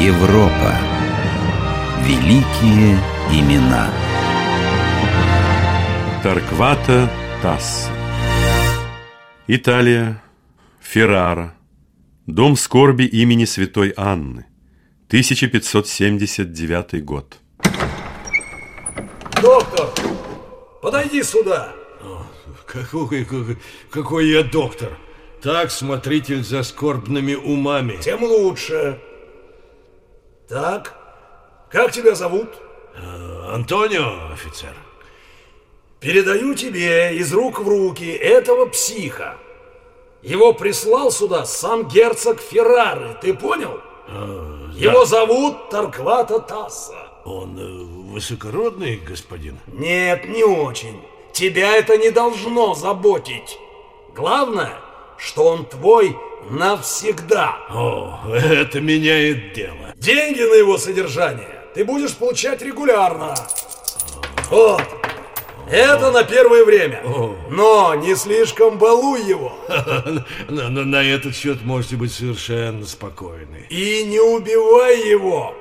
Европа. Великие имена. Тарквата Тасс. Италия. Феррара. Дом скорби имени святой Анны. 1579 год. Доктор, подойди сюда. Какой, какой, какой я доктор? Так, смотритель за скорбными умами. Тем лучше. Так, как тебя зовут? Э, Антонио, офицер. Передаю тебе из рук в руки этого психа. Его прислал сюда сам герцог Феррары, ты понял? А, Его зовут Тарквата Тасса. Он э, высокородный господин? Нет, не очень. Тебя это не должно заботить. Главное, что он твой навсегда. О, это меняет дело. Деньги на его содержание ты будешь получать регулярно. Вот. Это на первое время. Но не слишком балуй его. На, на- на этот счет можете быть совершенно спокойны. И не убивай его.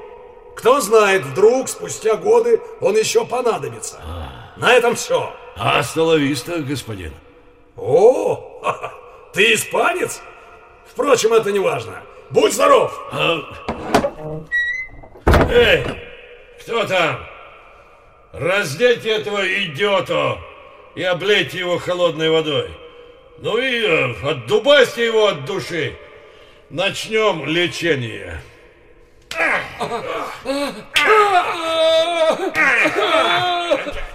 Кто знает, вдруг спустя годы он еще понадобится. На этом все. А столовиста, господин? О, ты испанец? Впрочем, это не важно. Будь здоров. Эй, кто там? Раздельте этого идиота и облейте его холодной водой. Ну и э, отдубасьте его от души. Начнем лечение.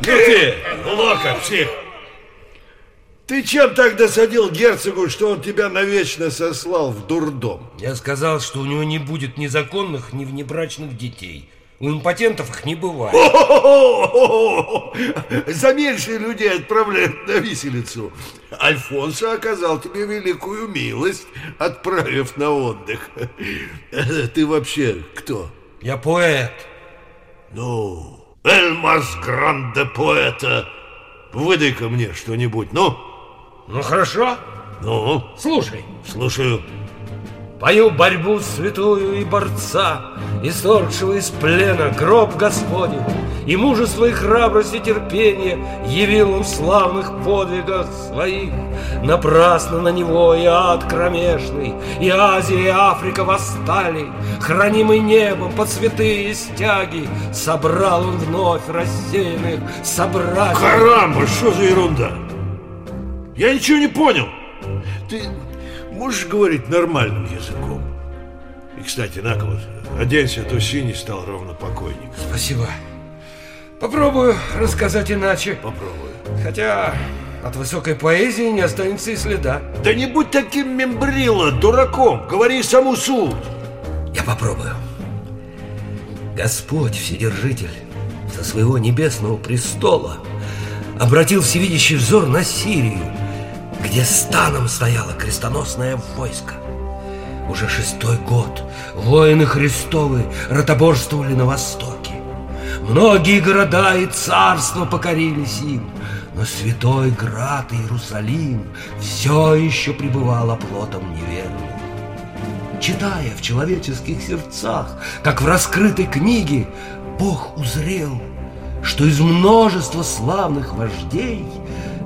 Ну ты, лока, псих. Ты чем так досадил герцогу, что он тебя навечно сослал в дурдом? Я сказал, что у него не будет ни законных, ни внебрачных детей. У импотентов их не бывает. За меньше людей отправляют на виселицу. Альфонсо оказал тебе великую милость, отправив на отдых. Ты вообще кто? Я поэт. Ну, Эльмас Гранде Поэта. Выдай-ка мне что-нибудь, ну? Ну хорошо, Ну, слушай. слушаю. Пою борьбу святую и борца, Исторгшего из плена гроб Господень, И мужество и храбрость и терпение Явил он в славных подвигах своих. Напрасно на него и ад кромешный, И Азия, и Африка восстали, Хранимый небом под святые стяги, Собрал он вновь рассеянных собратьев. Карамба, что за ерунда? Я ничего не понял. Ты можешь говорить нормальным языком? И, кстати, на-ка вот, оденься, а то синий стал ровно покойник. Спасибо. Попробую рассказать иначе. Попробуй. Хотя от высокой поэзии не останется и следа. Да не будь таким мембрило, дураком. Говори саму суть. Я попробую. Господь Вседержитель со своего небесного престола обратил всевидящий взор на Сирию, где станом стояло крестоносное войско. Уже шестой год воины Христовы ротоборствовали на востоке. Многие города и царства покорились им, но святой град Иерусалим все еще пребывал оплотом неверных читая в человеческих сердцах, как в раскрытой книге, Бог узрел, что из множества славных вождей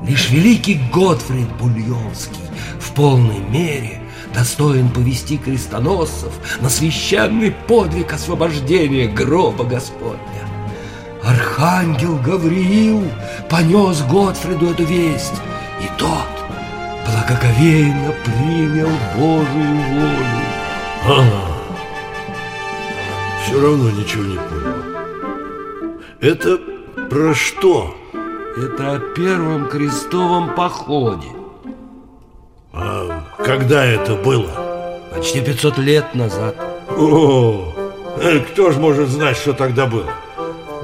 лишь великий Готфрид Бульонский в полной мере достоин повести крестоносцев на священный подвиг освобождения гроба Господня. Архангел Гавриил понес Готфриду эту весть, и тот благоговейно принял Божию волю. Все равно ничего не понял. Это про что? Это о первом крестовом походе. А когда это было? Почти 500 лет назад. О, кто ж может знать, что тогда было?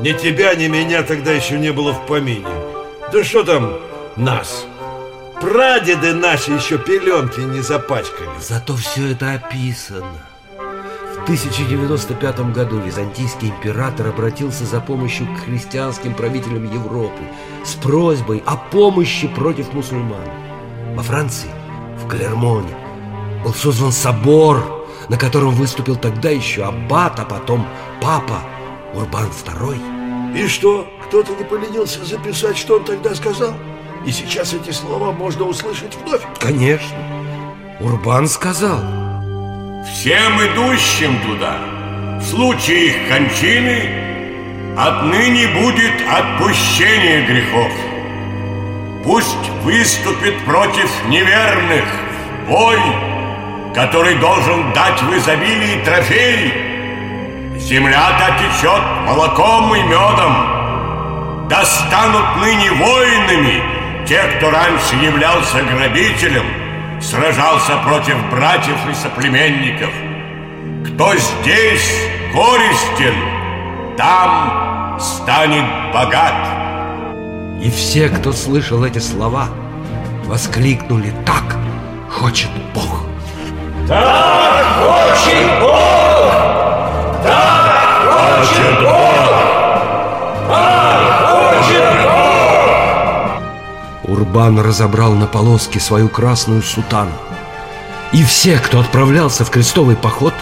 Ни тебя, ни меня тогда еще не было в помине. Да что там нас? Прадеды наши еще пеленки не запачкали. Зато все это описано. В 1095 году византийский император обратился за помощью к христианским правителям Европы с просьбой о помощи против мусульман. Во Франции, в Клермоне, был создан собор, на котором выступил тогда еще аббат, а потом папа Урбан II. И что, кто-то не поленился записать, что он тогда сказал? И сейчас эти слова можно услышать вновь? Конечно. Урбан сказал. Всем идущим туда, в случае их кончины, отныне будет отпущение грехов. Пусть выступит против неверных бой, который должен дать в изобилии трофей. Земля-то молоком и медом. Достанут ныне воинами те, кто раньше являлся грабителем, сражался против братьев и соплеменников. Кто здесь горестен, там станет богат. И все, кто слышал эти слова, воскликнули «Так хочет Бог!» Так хочет Бог! Так хочет Урбан разобрал на полоски свою красную сутану. И все, кто отправлялся в крестовый поход,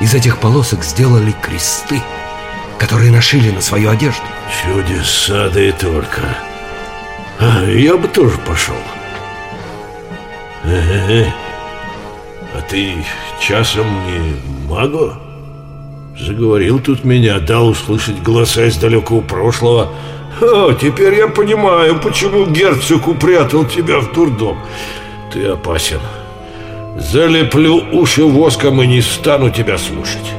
из этих полосок сделали кресты, которые нашили на свою одежду. Чудеса, да и только. А, я бы тоже пошел. Э-э-э. А ты часом не маго? Заговорил тут меня, дал услышать голоса из далекого прошлого. О, теперь я понимаю, почему герцог упрятал тебя в дурдом. Ты опасен. Залеплю уши воском и не стану тебя слушать.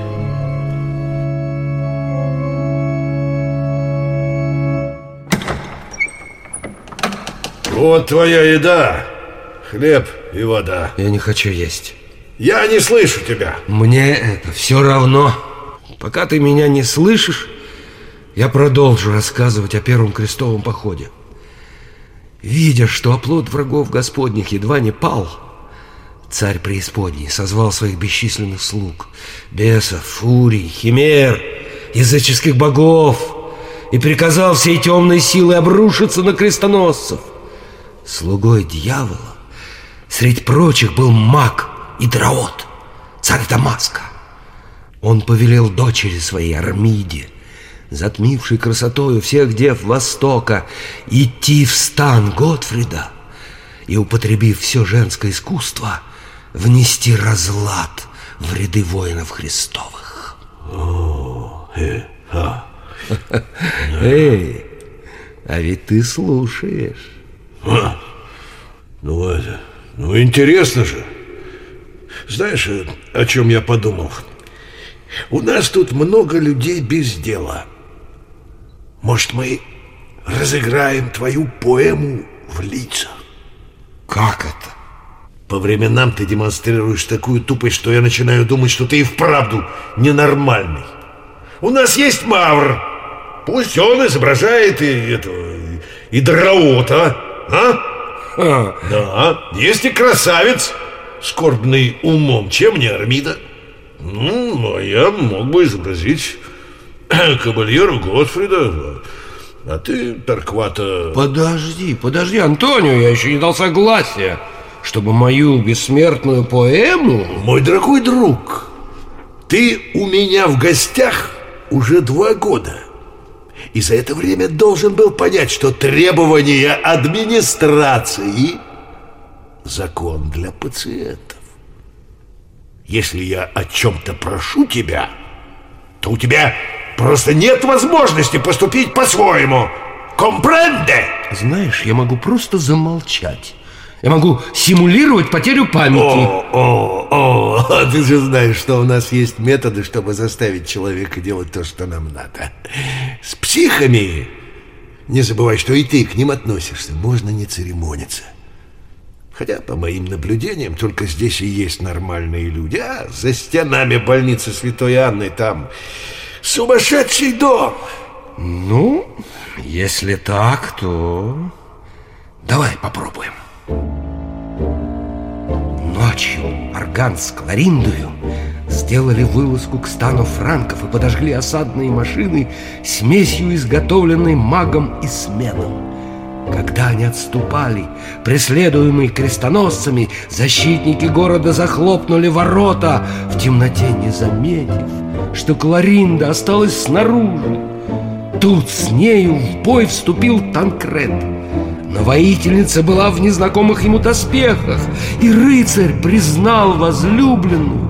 Вот твоя еда. Хлеб и вода. Я не хочу есть. Я не слышу тебя. Мне это все равно. Пока ты меня не слышишь, я продолжу рассказывать о первом крестовом походе. Видя, что оплот врагов Господних едва не пал, царь преисподней созвал своих бесчисленных слуг, бесов, фурий, химер, языческих богов, и приказал всей темной силой обрушиться на крестоносцев. Слугой дьявола средь прочих был маг Идраот, царь Дамаска. Он повелел дочери своей Армиде, затмившей красотою всех дев Востока, идти в стан Готфрида и, употребив все женское искусство, внести разлад в ряды воинов Христовых. О, э, а. Эй, а ведь ты слушаешь. А, ну это, ну интересно же. Знаешь, э, о чем я подумал? У нас тут много людей без дела. Может, мы разыграем твою поэму в лица? Как это? По временам ты демонстрируешь такую тупость, что я начинаю думать, что ты и вправду ненормальный. У нас есть Мавр. Пусть он изображает и этого, и Драота, а? А, Да, есть и красавец, скорбный умом. Чем не Армида? Ну, а я мог бы изобразить кабальеру Готфрида, а ты, Тарквата... Подожди, подожди, Антонио, я еще не дал согласия, чтобы мою бессмертную поэму... Мой дорогой друг, ты у меня в гостях уже два года. И за это время должен был понять, что требования администрации – закон для пациентов. Если я о чем-то прошу тебя, то у тебя просто нет возможности поступить по-своему. Компренде? Знаешь, я могу просто замолчать. Я могу симулировать потерю памяти. О, о, о, ты же знаешь, что у нас есть методы, чтобы заставить человека делать то, что нам надо. С психами, не забывай, что и ты к ним относишься, можно не церемониться. Хотя, по моим наблюдениям, только здесь и есть нормальные люди. А за стенами больницы Святой Анны там сумасшедший дом. Ну, если так, то давай попробуем. Ночью Орган с Клариндою сделали вылазку к стану франков и подожгли осадные машины смесью, изготовленной магом и сменом. Когда они отступали, преследуемые крестоносцами, защитники города захлопнули ворота, в темноте не заметив, что Кларинда осталась снаружи. Тут с нею в бой вступил Танкред. Но воительница была в незнакомых ему доспехах, и рыцарь признал возлюбленную,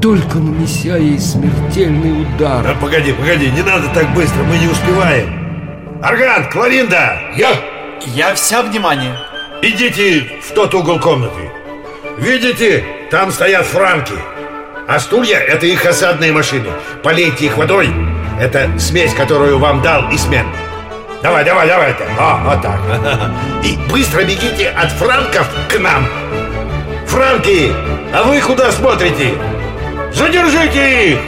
только нанеся ей смертельный удар. А, погоди, погоди, не надо так быстро, мы не успеваем. Арган, Кларинда! Я... Я вся внимание. Идите в тот угол комнаты. Видите, там стоят франки. А стулья — это их осадные машины. Полейте их водой. Это смесь, которую вам дал Исмен. Давай, давай, давай. -то. О, вот так. И быстро бегите от франков к нам. Франки, а вы куда смотрите? Задержите их!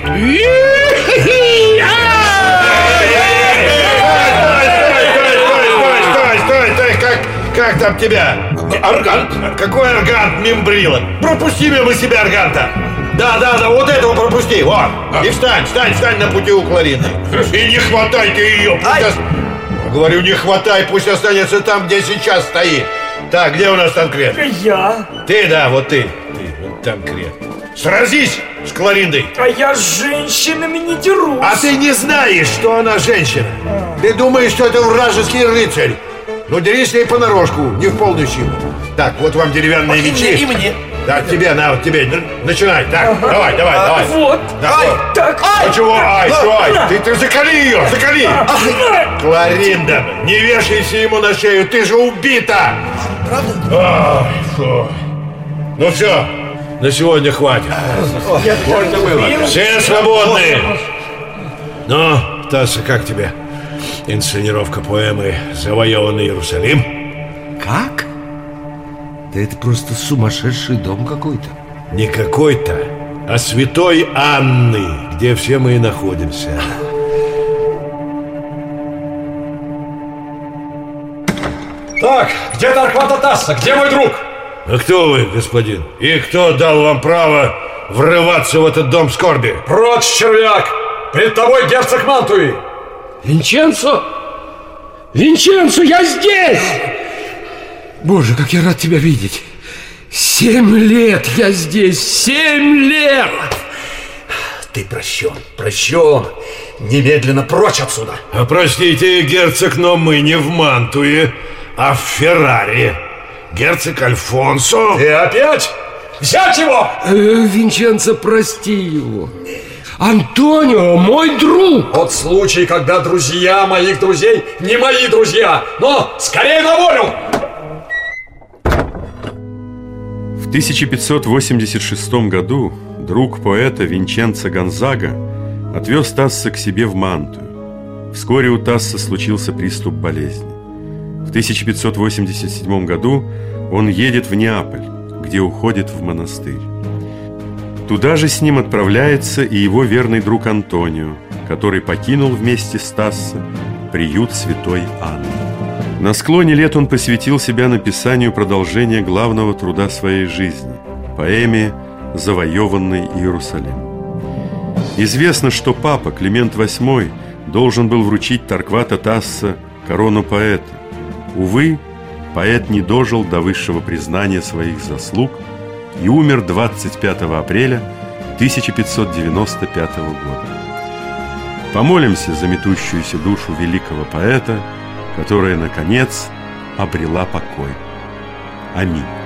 Как там тебя? Аргант? Какой аргант, мимбрила? Пропусти мимо себя арганта! Да, да, да, вот этого пропусти, вот! И встань, встань, встань на пути у Кларины! И не хватайте ее! Пусть ос... Говорю, не хватай, пусть останется там, где сейчас стоит! Так, где у нас Танкрет? Я. Ты, да, вот ты. Ты, вот Танкрет. Сразись с Клариндой! А я с женщинами не дерусь! А ты не знаешь, что она женщина! Ты думаешь, что это вражеский рыцарь! Ну, дерись с ней понарошку, не в полную силу. Так, вот вам деревянные И мечи. мне, и мне. Так, тебе, на, тебе. Начинай. Так, давай, давай, давай. Вот. Давай. Так. Ну чего? Ай, что, ай? Ты, ты закали ее, закали! Кларинда, не вешайся ему на шею, ты же убита! Правда? Ай, фу. Ну все, на сегодня хватит. Все свободны! Ну, Тасса, как тебе? Инсценировка поэмы «Завоеванный Иерусалим»? Как? Да это просто сумасшедший дом какой-то. Не какой-то, а святой Анны, где все мы и находимся. Так, где Тарквата Тасса? Где мой друг? А кто вы, господин? И кто дал вам право врываться в этот дом скорби? Прочь, червяк! Пред тобой герцог Мантуи! Винченцо! Винченцо, я здесь! Боже, как я рад тебя видеть! Семь лет я здесь! Семь лет! Ты прощен, прощен! Немедленно прочь отсюда! А простите, герцог, но мы не в Мантуе, а в Феррари. Герцог Альфонсо... Ты опять? Взять его! Э, Винченцо, прости его. Антонио, мой друг! Вот случай, когда друзья моих друзей не мои друзья! Но скорее на волю! 1586 году друг поэта Винченцо Гонзага отвез Тасса к себе в Мантую. Вскоре у Тасса случился приступ болезни. В 1587 году он едет в Неаполь, где уходит в монастырь. Туда же с ним отправляется и его верный друг Антонио, который покинул вместе с Тасса приют святой Анны. На склоне лет он посвятил себя написанию продолжения главного труда своей жизни – поэме «Завоеванный Иерусалим». Известно, что папа Климент VIII должен был вручить Тарквата Тасса корону поэта. Увы, поэт не дожил до высшего признания своих заслуг и умер 25 апреля 1595 года. Помолимся за метущуюся душу великого поэта, которая, наконец, обрела покой. Аминь.